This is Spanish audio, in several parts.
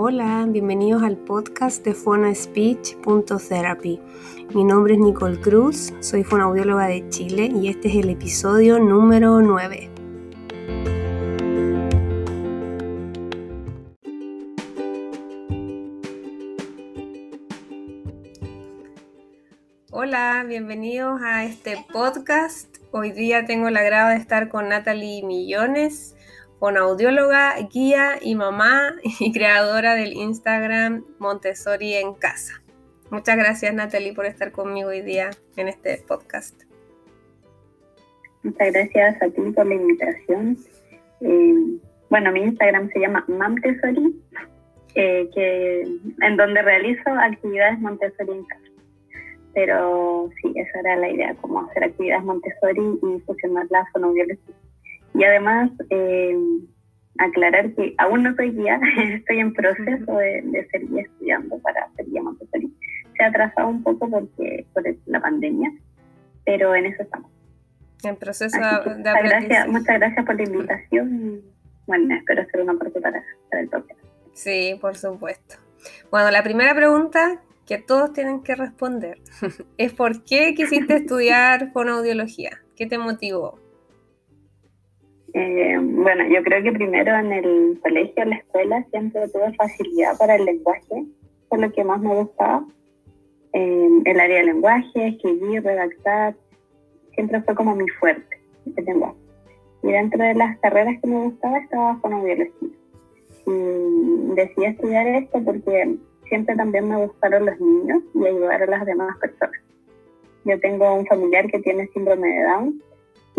Hola, bienvenidos al podcast de PhonoSpeech.therapy. Mi nombre es Nicole Cruz, soy fonoaudióloga de Chile y este es el episodio número 9. Hola, bienvenidos a este podcast. Hoy día tengo el agrado de estar con Natalie Millones audióloga, guía y mamá y creadora del Instagram Montessori en casa. Muchas gracias Natalie por estar conmigo hoy día en este podcast. Muchas gracias a ti por la invitación. Eh, bueno, mi Instagram se llama Montessori, eh, que, en donde realizo actividades Montessori en casa. Pero sí, esa era la idea, como hacer actividades Montessori y fusionar la fonoaudiología y además, eh, aclarar que aún no soy guía, estoy en proceso de, ser guía estudiando para ser guía Montessori. Se ha atrasado un poco porque por la pandemia, pero en eso estamos. En proceso de gracias, muchas gracias por la invitación bueno, espero hacer una parte para, para el podcast. Sí, por supuesto. Bueno, la primera pregunta que todos tienen que responder es ¿por qué quisiste estudiar fonoaudiología? ¿Qué te motivó? Eh, bueno, yo creo que primero en el colegio, en la escuela, siempre tuve facilidad para el lenguaje, fue lo que más me gustaba. Eh, el área de lenguaje, escribir, redactar, siempre fue como mi fuerte, el lenguaje. Y dentro de las carreras que me gustaba estaba fonobiología. Y decidí estudiar esto porque siempre también me gustaron los niños y ayudar a las demás personas. Yo tengo un familiar que tiene síndrome de Down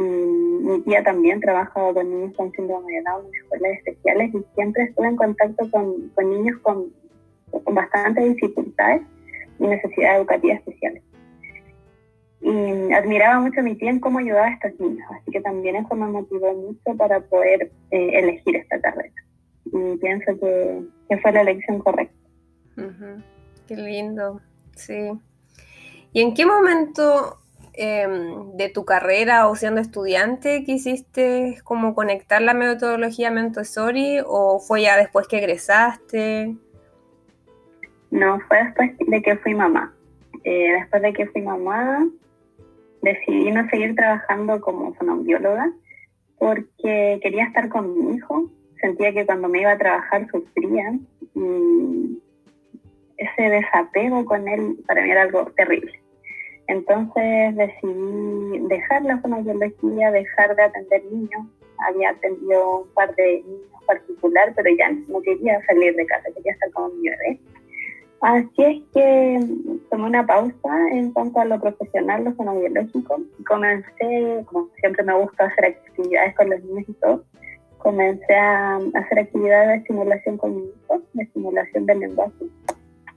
mi tía también trabaja con niños con síndrome de Down en escuelas especiales y siempre estuve en contacto con, con niños con, con bastantes dificultades y necesidades educativas especiales. Y admiraba mucho a mi tía en cómo ayudaba a estos niños, así que también eso me motivó mucho para poder eh, elegir esta carrera. Y pienso que, que fue la elección correcta. Qué lindo, sí. ¿Y en qué momento Em, de tu carrera o siendo estudiante quisiste como conectar la metodología Montessori o fue ya después que egresaste? No, fue después de que fui mamá. Eh, después de que fui mamá, decidí no seguir trabajando como fonoaudióloga porque quería estar con mi hijo. Sentía que cuando me iba a trabajar sufría y ese desapego con él para mí era algo terrible. Entonces decidí dejar la fonoaudiología, dejar de atender niños. Había atendido un par de niños particular, pero ya no quería salir de casa, quería estar con mi bebé. Así es que tomé una pausa en cuanto a lo profesional, lo fonoaudiológico, y comencé, como siempre me gusta hacer actividades con los niños y todo, comencé a hacer actividades de estimulación con mi hijo, de estimulación del lenguaje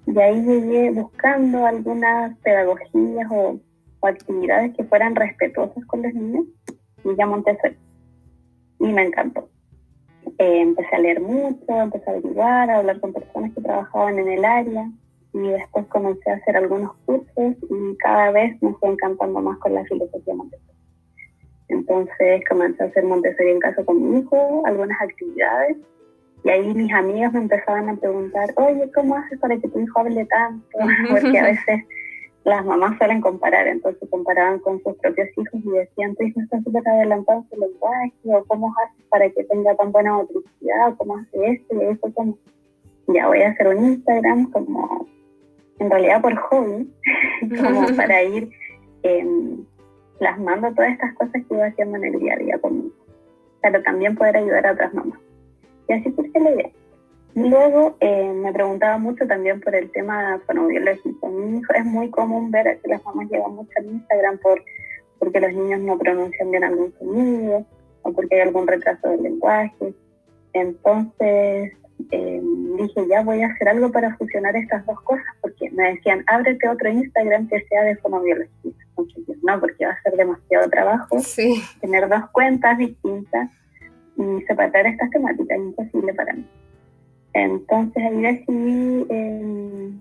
y ahí llegué buscando algunas pedagogías o, actividades que fueran respetuosas con los niños y ya monté eso. Y me encantó. Eh, empecé a leer mucho, empecé a averiguar, a hablar con personas que trabajaban en el área y después comencé a hacer algunos cursos y cada vez me fue encantando más con la filosofía Montessori. Entonces comencé a hacer Montessori en casa con mi hijo, algunas actividades y ahí mis amigas me empezaban a preguntar, oye, ¿cómo haces para que tu hijo hable tanto? Porque a veces las mamás suelen comparar, entonces comparaban con sus propios hijos y decían, tu hijo está súper adelantado en su lenguaje, o cómo haces para que tenga tan buena motricidad, cómo hace esto y eso, como, ya voy a hacer un Instagram como, en realidad por hobby, como para ir eh, plasmando todas estas cosas que iba haciendo en el día a día conmigo, pero también poder ayudar a otras mamás. Y así surge la idea. Luego eh, me preguntaba mucho también por el tema fonobiológico. Es muy común ver que las mamás llevan mucho al Instagram por, porque los niños no pronuncian bien algún sonido o porque hay algún retraso del lenguaje. Entonces eh, dije, ya voy a hacer algo para fusionar estas dos cosas, porque me decían, ábrete otro Instagram que sea de fonobiología. Entonces, no, porque va a ser demasiado trabajo tener dos cuentas distintas y separar estas temáticas, es imposible para mí. Entonces ahí decidí em,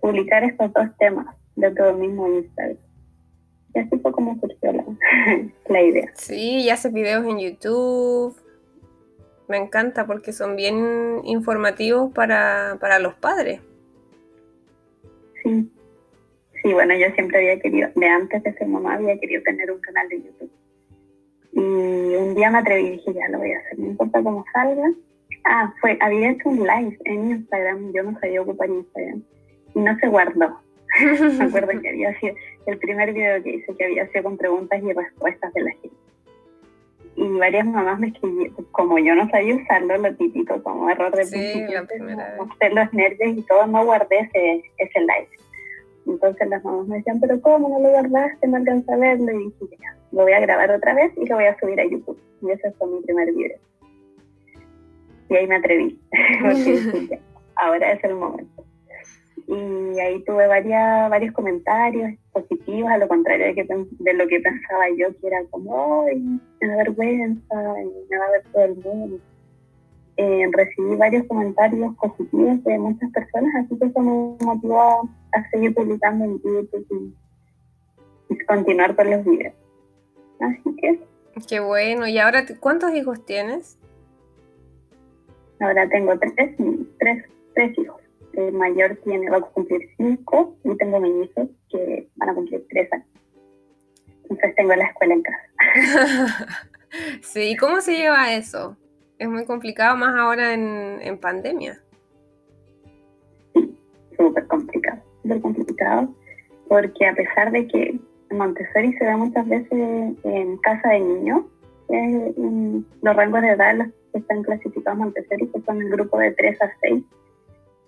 publicar estos dos temas de todo el mismo Instagram. Y así fue como surgió la, la idea. Sí, y hace videos en YouTube. Me encanta porque son bien informativos para, para los padres. Sí. Sí, bueno, yo siempre había querido, de antes de ser mamá, había querido tener un canal de YouTube. Y un día me atreví y dije, ya lo voy a hacer, no importa cómo salga. Ah, fue, había hecho un live en Instagram, yo no sabía ocupar Instagram, y no se guardó. me acuerdo que había sido el primer video que hice, que había sido con preguntas y respuestas de la gente. Y varias mamás me escribieron, como yo no sabía usarlo, lo típico, como error de sí, la primera vez. los nervios y todo, no guardé ese, ese live. Entonces las mamás me decían, pero ¿cómo no lo guardaste? No alcanza a verlo. Y dije, ya, lo voy a grabar otra vez y lo voy a subir a YouTube. Y ese fue mi primer video. Y ahí me atreví, porque ahora es el momento. Y ahí tuve varias, varios comentarios positivos, a lo contrario de, que, de lo que pensaba yo, que era como, ¡ay, me da vergüenza! me va a ver todo el mundo. Eh, recibí varios comentarios positivos de muchas personas, así que eso me motivó a seguir publicando en YouTube y, continuar con los videos. Así que... Qué bueno. ¿Y ahora cuántos hijos tienes? Ahora tengo tres, tres, tres hijos. El mayor tiene, va a cumplir cinco y tengo mis hijos que van a cumplir tres años. Entonces tengo la escuela en casa. sí, ¿cómo se lleva eso? Es muy complicado más ahora en, en pandemia. Sí, súper complicado súper complicado, porque a pesar de que Montessori se da muchas veces en casa de niños, los rangos de edad los que están clasificados Montessori, que son el grupo de 3 a 6,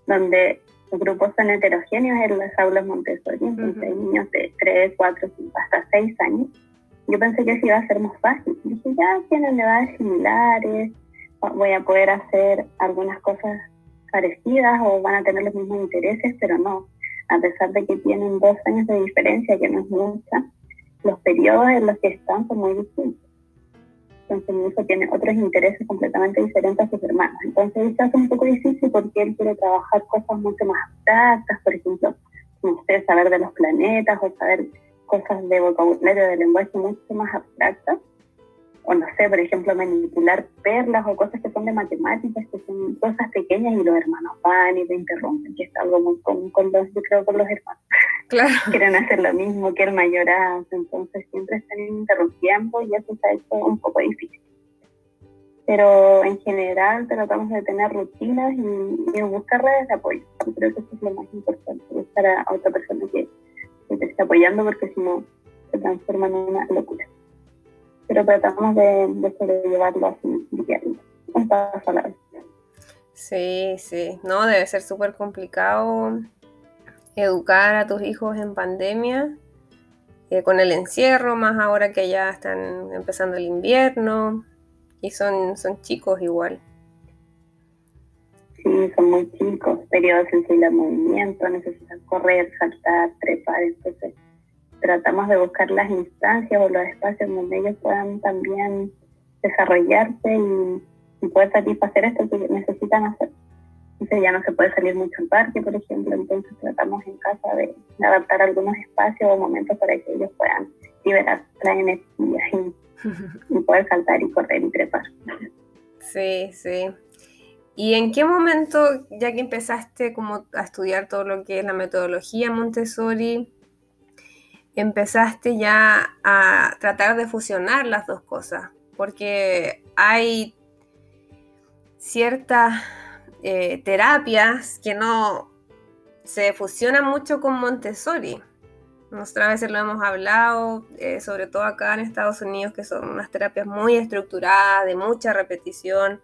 donde los grupos son heterogéneos en las aulas Montessori, entonces hay niños de 3, 4, 5, hasta 6 años. Yo pensé que eso iba a ser más fácil. Dije, ya tienen edades similares, voy a poder hacer algunas cosas parecidas o van a tener los mismos intereses, pero no a pesar de que tienen dos años de diferencia, que no es mucha, los periodos en los que están son muy distintos. Entonces mi hijo tiene otros intereses completamente diferentes a sus hermanos. Entonces esto es un poco difícil porque él quiere trabajar cosas mucho más abstractas, por ejemplo, como usted saber de los planetas o saber cosas de vocabulario, de lenguaje mucho más abstractas o no sé, por ejemplo, manipular perlas o cosas que son de matemáticas, que son cosas pequeñas y los hermanos van y te interrumpen, que es algo muy común con los, yo creo, con los hermanos. Claro. Quieren hacer lo mismo que el mayorazgo, entonces siempre están interrumpiendo y eso se ha hecho un poco difícil. Pero en general tratamos de tener rutinas y, buscar redes de apoyo. Yo creo que eso es lo más importante, buscar a, otra persona que, que te esté apoyando porque si no se transforma en una locura pero tratamos de, de sobrellevarlo así, un paso a la vez. Sí, sí, no, debe ser súper complicado educar a tus hijos en pandemia, eh, con el encierro, más ahora que ya están empezando el invierno y son, son chicos igual. Sí, son muy chicos, periodos sensibles al movimiento, necesitan correr, saltar, trepar, entonces tratamos de buscar las instancias o los espacios donde ellos puedan también desarrollarse y, poder satisfacer esto que necesitan hacer. Entonces ya no se puede salir mucho al parque, por ejemplo, entonces tratamos en casa de, adaptar algunos espacios o momentos para que ellos puedan liberar la energía y, y poder saltar y correr y trepar. Sí, sí. ¿Y en qué momento, ya que empezaste como a estudiar todo lo que es la metodología Montessori, empezaste ya a tratar de fusionar las dos cosas, porque hay ciertas eh, terapias que no se fusionan mucho con Montessori. Nosotras a veces lo hemos hablado, eh, sobre todo acá en Estados Unidos, que son unas terapias muy estructuradas, de mucha repetición.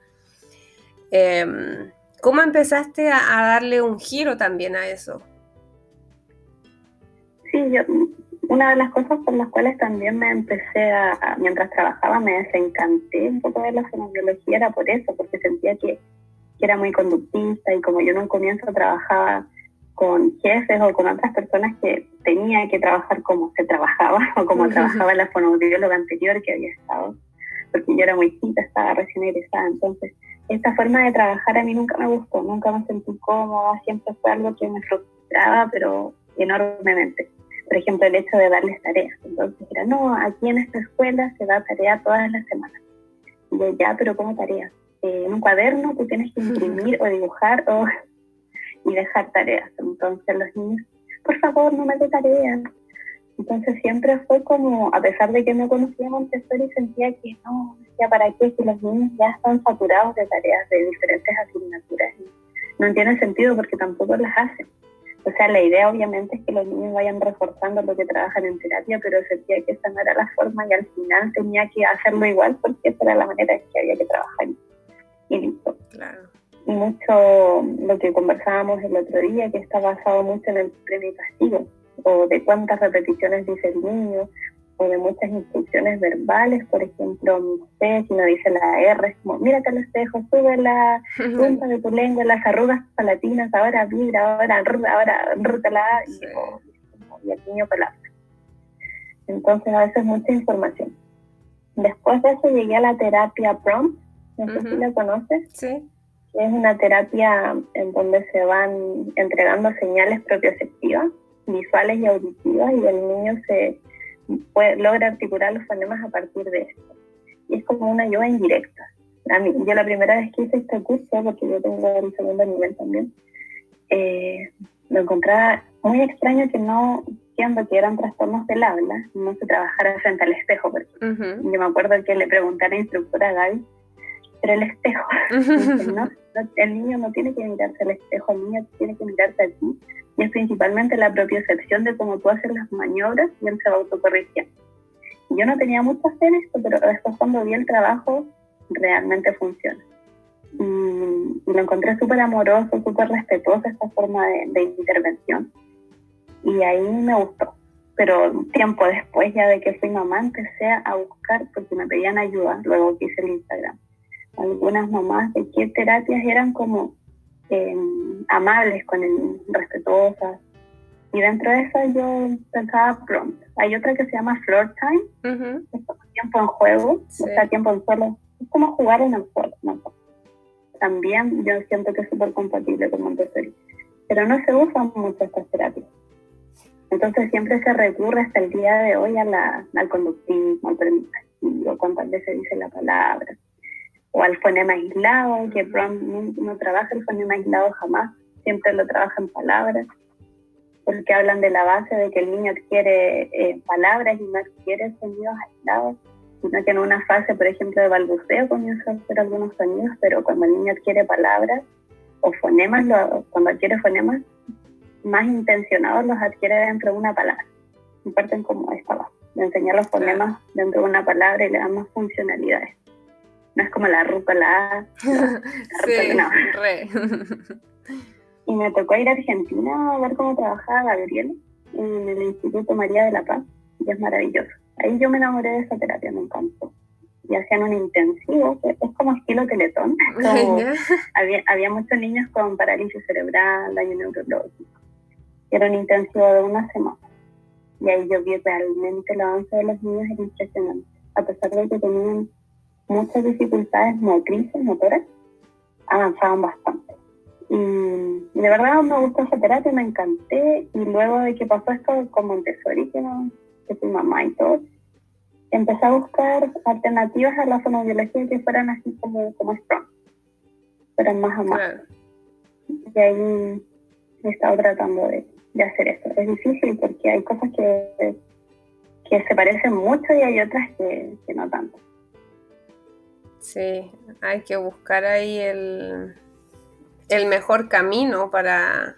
Em, ¿Cómo empezaste a, a darle un giro también a eso? Sí, yo una de las cosas por las cuales también me empecé a, mientras trabajaba, me desencanté un poco de la fonobiología, era por eso, porque sentía que, era muy conductista y como yo en un comienzo trabajaba con jefes o con otras personas que tenía que trabajar como se trabajaba o como trabajaba la fonoaudióloga anterior que había estado, porque yo era muy chica, estaba recién egresada, entonces esta forma de trabajar a mí nunca me gustó, nunca me sentí cómoda, siempre fue algo que me frustraba, pero enormemente por ejemplo, el hecho de darles tareas. Entonces era, no, aquí en esta escuela se da tarea todas las semanas. Y ya, pero ¿cómo tareas? eh, en un cuaderno tú tienes que imprimir o dibujar o, y dejar tareas. Entonces los niños, por favor, no me dé tareas. Entonces siempre fue como, a pesar de que no conocía Montessori, sentía que no, decía, ¿para qué? Si los niños ya están saturados de tareas de diferentes asignaturas. No tiene sentido porque tampoco las hacen. O sea, la idea obviamente es que los niños vayan reforzando lo que trabajan en terapia, pero sentía que esa no era la forma y al final tenía que hacerlo igual porque esa era la manera en que había que trabajar. Y listo. Claro. Y mucho lo que conversábamos el otro día, que está basado mucho en el premio y castigo, o de cuántas repeticiones dice el niño, o de muchas instrucciones verbales, por ejemplo, no sé, si no dice la R, es como, mírate al espejo, sube la punta de tu lengua, las arrugas palatinas, ahora vibra, ahora ahora rútala, y, y el niño palabra. Entonces, a veces mucha información. Después de eso llegué a la terapia prompt, no sé si la conoces. Sí. Es una terapia en donde se van entregando señales propioceptivas, visuales y auditivas, y el niño se logra articular los fonemas a partir de esto. Y es como una ayuda indirecta. A mí, yo la primera vez que hice este curso, porque yo tengo el segundo nivel también, eh, lo encontraba muy extraño que no, siendo que eran trastornos del habla, no se trabajara frente al espejo. Porque Yo me acuerdo que le pregunté a la instructora Gaby, pero el espejo, el niño no tiene que mirarse al espejo, el niño tiene que mirarse a ti y es principalmente la propia excepción de cómo tú haces las maniobras y él se va autocorrigiendo. Yo no tenía mucha fe en esto, pero después cuando vi el trabajo, realmente funciona. Y, lo encontré súper amoroso, súper respetuoso esta forma de, intervención. Y ahí me gustó. Pero tiempo después, ya de que fui mamá, empecé a buscar porque me pedían ayuda, luego que el Instagram. Algunas mamás de qué terapias eran como Em, amables con el respetuosas. Y dentro de eso yo pensaba pronto. Hay otra que se llama Floor Time, es como tiempo en juego, o sea, tiempo en suelo. Es como jugar en el suelo. También yo siento que es súper compatible con Montessori. Pero no se usan mucho estas terapias. Entonces siempre se recurre hasta el día de hoy a la, al conductismo, al cuántas veces dice la palabra o al fonema aislado, que Brown no, trabaja el fonema aislado jamás, siempre lo trabaja en palabras, porque hablan de la base de que el niño adquiere eh, palabras y no adquiere sonidos aislados, sino que en una fase, por ejemplo, de balbuceo comienza a hacer algunos sonidos, pero cuando el niño adquiere palabras o fonemas, cuando adquiere fonemas más intencionados, los adquiere dentro de una palabra. Y parten como esta base, de enseñar los fonemas dentro de una palabra y le dan más funcionalidades no es como la rúcula. La, y me tocó ir a Argentina a ver cómo trabajaba Gabriel en el Instituto María de la Paz, y es maravilloso. Ahí yo me enamoré de esa terapia, me encantó. Y hacían un intensivo, que es como estilo teletón. había, había muchos niños con parálisis cerebral, daño neurológico. era un intensivo de una semana. Y ahí yo vi realmente el avance de los niños, era impresionante. A pesar de que tenían muchas dificultades motrices, motoras, avanzaban bastante. Y, de verdad me gustó esa terapia, me encanté. Y luego de que pasó esto con Montessori, que, no, que mamá y todo, empecé a buscar alternativas a la fonobiología que fueran así como, como Strong, fueran más amables. Y ahí he estado tratando de, de, hacer eso. Es difícil porque hay cosas que, que se parecen mucho y hay otras que, que no tanto. Sí, hay que buscar ahí el, el mejor camino para,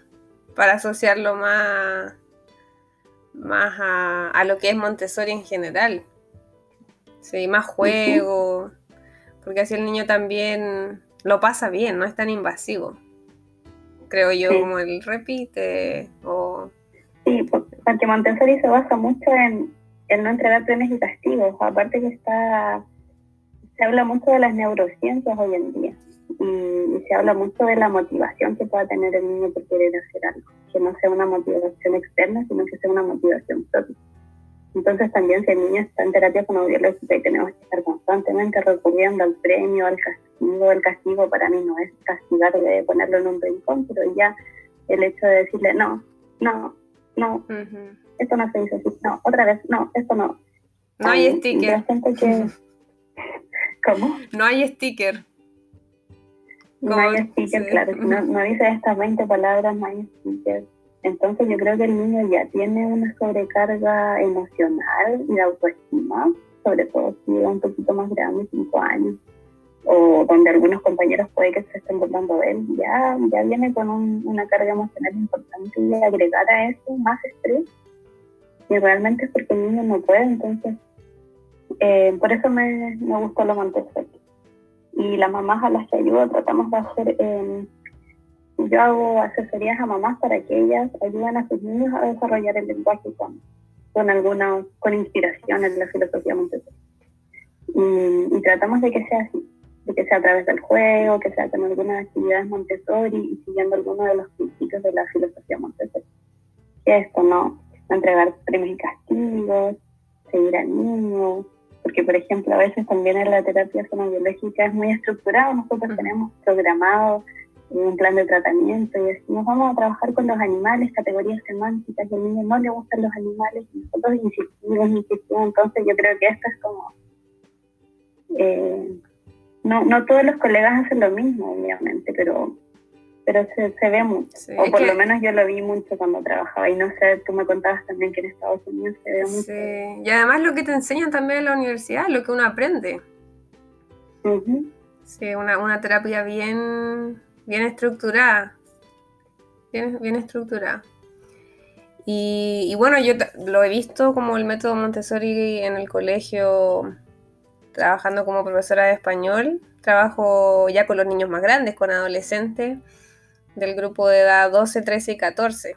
para asociarlo más, más a, lo que es Montessori en general. Sí, más juego, porque así el niño también lo pasa bien, no es tan invasivo. Creo yo, como el repite o... Sí, porque Montessori se basa mucho en, en no entregar premios y castigos, aparte que está se habla mucho de las neurociencias hoy en día y, se habla mucho de la motivación que pueda tener el niño por querer hacer algo, que no sea una motivación externa, sino que sea una motivación propia. Entonces también si el niño está en terapia fonoaudiológica y tenemos que estar constantemente recurriendo al premio, al castigo, el castigo para mí no es castigar de ponerlo en un rincón, pero ya el hecho de decirle no, no, no, esto no se dice así, no, otra vez, no, esto no. No hay sticker. que, ¿Cómo? No hay sticker. No hay sticker, claro. no, no, dice estas 20 palabras, no hay sticker. Entonces yo creo que el niño ya tiene una sobrecarga emocional y de autoestima, sobre todo si es un poquito más grande, 5 años, o donde algunos compañeros puede que se estén burlando de él, ya, ya viene con una carga emocional importante y agregar a eso más estrés. Y realmente es porque el niño no puede, entonces eh, por eso me, me gustó lo Montessori. Y las mamás a las que ayudo tratamos de hacer, eh, yo hago asesorías a mamás para que ellas ayuden a sus niños a desarrollar el lenguaje con, con alguna, con inspiración en la filosofía Montessori. Y, y, tratamos de que sea así, de que sea a través del juego, que sea con algunas actividades Montessori y siguiendo algunos de los principios de la filosofía Montessori. Que esto, ¿no? entregar premios y castigos, seguir al niño, porque por ejemplo a veces también en la terapia fonobiológica es muy estructurado, nosotros tenemos programado un plan de tratamiento y decimos vamos a trabajar con los animales, categorías semánticas, y al niño no le gustan los animales y nosotros insistimos, insistimos, entonces yo creo que esto es como... Eh, no, no todos los colegas hacen lo mismo, obviamente, pero pero se, se ve mucho. o por lo menos yo lo vi mucho cuando trabajaba. Y no sé, tú me contabas también que en Estados Unidos se ve mucho. Sí. Y además lo que te enseñan también en la universidad, lo que uno aprende. Sí, una, una, terapia bien, bien estructurada. Bien, bien estructurada. Y, y, bueno, yo lo he visto como el método Montessori en el colegio, trabajando como profesora de español. Trabajo ya con los niños más grandes, con adolescentes del grupo de edad 12, 13 y 14.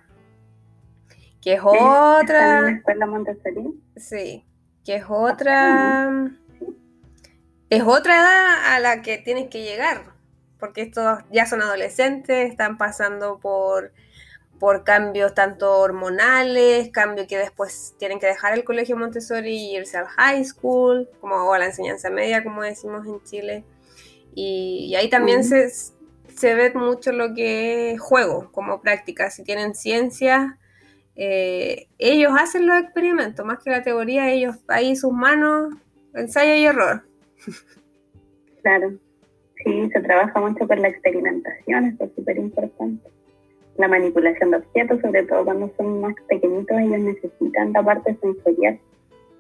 Que es otra. escuela Montessori? Sí, que es otra. Es otra edad a la que tienes que llegar. Porque estos ya son adolescentes, están pasando por, por cambios tanto hormonales, cambios que después tienen que dejar el colegio Montessori y irse al high school, como, o a la enseñanza media, como decimos en Chile. Y, ahí también se, se ve mucho lo que es juego como práctica. Si tienen ciencia, eh, ellos hacen los experimentos, más que la teoría, ellos ahí sus manos, ensayo y error. Claro, sí, se trabaja mucho por la experimentación, esto es súper importante. La manipulación de objetos, sobre todo cuando son más pequeñitos, ellos necesitan la parte sensorial.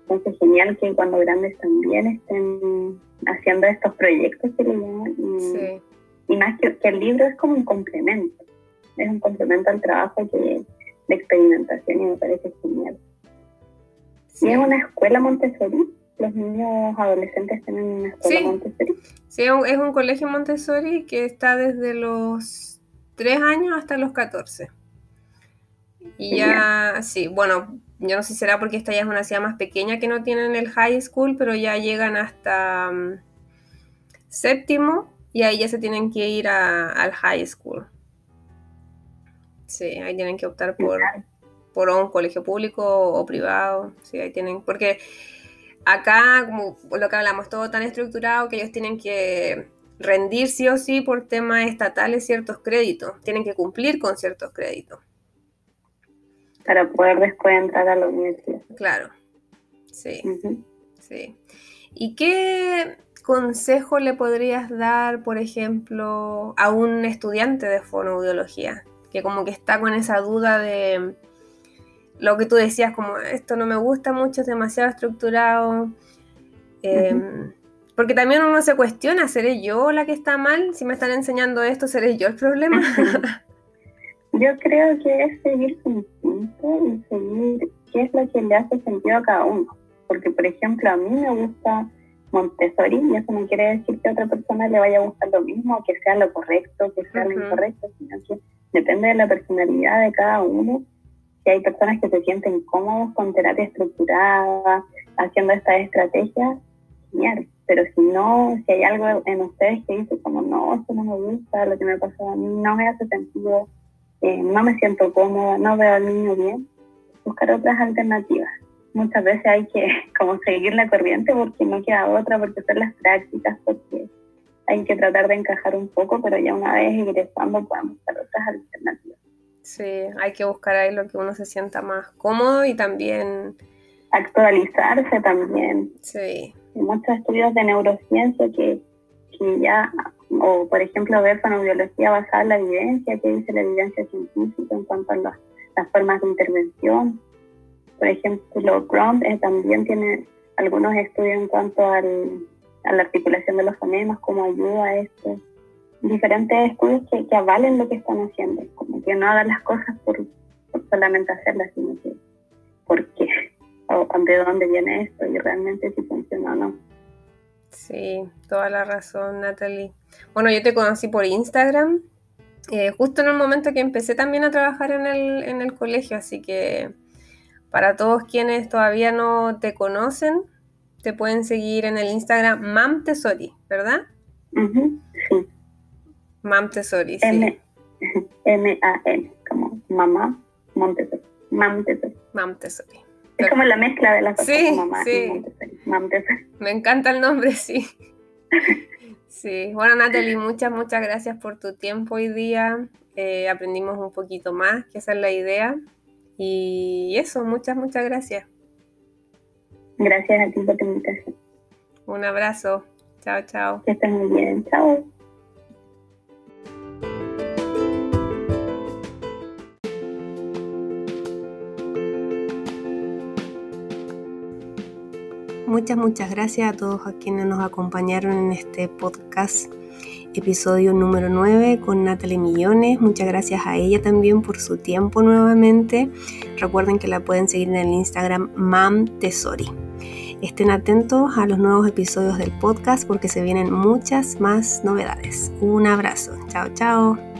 Entonces, genial que cuando grandes también estén haciendo estos proyectos que le llaman. sí y más que, el libro es como un complemento, es un complemento al trabajo de experimentación y me parece genial. Sí. es una escuela Montessori? ¿Los niños adolescentes tienen una escuela Montessori? Sí, es un colegio Montessori que está desde los 3 años hasta los 14. Y ya, sí, bueno, yo no sé si será porque esta ya es una ciudad más pequeña que no tienen el high school, pero ya llegan hasta um, séptimo y ahí ya se tienen que ir al high school. Sí, ahí tienen que optar por, por un colegio público o privado. Sí, ahí tienen, porque acá, como lo que hablamos, todo tan estructurado que ellos tienen que rendir sí o sí por temas estatales ciertos créditos. Tienen que cumplir con ciertos créditos. Para poder después entrar a la universidad. Claro, sí. Sí. ¿Y qué, consejo le podrías dar, por ejemplo, a un estudiante de fonoaudiología? Que como que está con esa duda de lo que tú decías, como esto no me gusta mucho, es demasiado estructurado. Em, porque también uno se cuestiona, ¿seré yo la que está mal? Si me están enseñando esto, ¿seré yo el problema? yo creo que es seguir su instinto y seguir qué es lo que le hace sentido a cada uno. Porque, por ejemplo, a mí me gusta Montessori y eso no quiere decir que a otra persona le vaya a gustar lo mismo, que sea lo correcto, que sea lo incorrecto, sino que depende de la personalidad de cada uno. Si hay personas que se sienten cómodos con terapia estructurada, haciendo estas estrategias, genial. Pero si no, si hay algo en ustedes que dice como no, esto no me gusta, lo que me pasó a mí no me hace sentido, eh, no me siento cómoda, no veo al niño bien, buscar otras alternativas muchas veces hay que como seguir la corriente porque no queda otra, porque son las prácticas, porque hay que tratar de encajar un poco, pero ya una vez ingresando podemos buscar otras alternativas. Sí, hay que buscar ahí lo que uno se sienta más cómodo y también... Actualizarse también. Sí. Hay muchos estudios de neurociencia que, que ya o por ejemplo ver fonobiología basada en la evidencia, qué dice la evidencia científica en cuanto a las, formas de intervención. Por ejemplo, Ground eh, también tiene algunos estudios en cuanto al, a la articulación de los fonemas, cómo ayuda a esto. Diferentes estudios que, que, avalen lo que están haciendo, como que no hagan las cosas por, solamente hacerlas, sino que por qué, o de dónde viene esto y realmente si funciona o no. Sí, toda la razón, Natalie. Bueno, yo te conocí por Instagram, eh, justo en el momento que empecé también a trabajar en el, en el colegio, así que para todos quienes todavía no te conocen, te pueden seguir en el Instagram Mam Tesori, ¿verdad? sí. Mam Tesori, sí. M-A-N, como mamá Montessori. Mam Tesori. Mam Tesori. Es como la mezcla de las cosas, sí, mamá sí. Me encanta el nombre, sí. sí. Bueno, Natalie, muchas, muchas gracias por tu tiempo hoy día. Eh, aprendimos un poquito más, que esa es la idea. Y eso, muchas, muchas gracias. Gracias a ti por tu invitación. Un abrazo. Chao, chao. Que estés muy bien. Chao. Muchas, muchas gracias a todos a quienes nos acompañaron en este podcast, episodio número 9 con Natalie Millones. Muchas gracias a ella también por su tiempo nuevamente. Recuerden que la pueden seguir en el Instagram Mam Tesori. Estén atentos a los nuevos episodios del podcast porque se vienen muchas más novedades. Un abrazo. Chao, chao.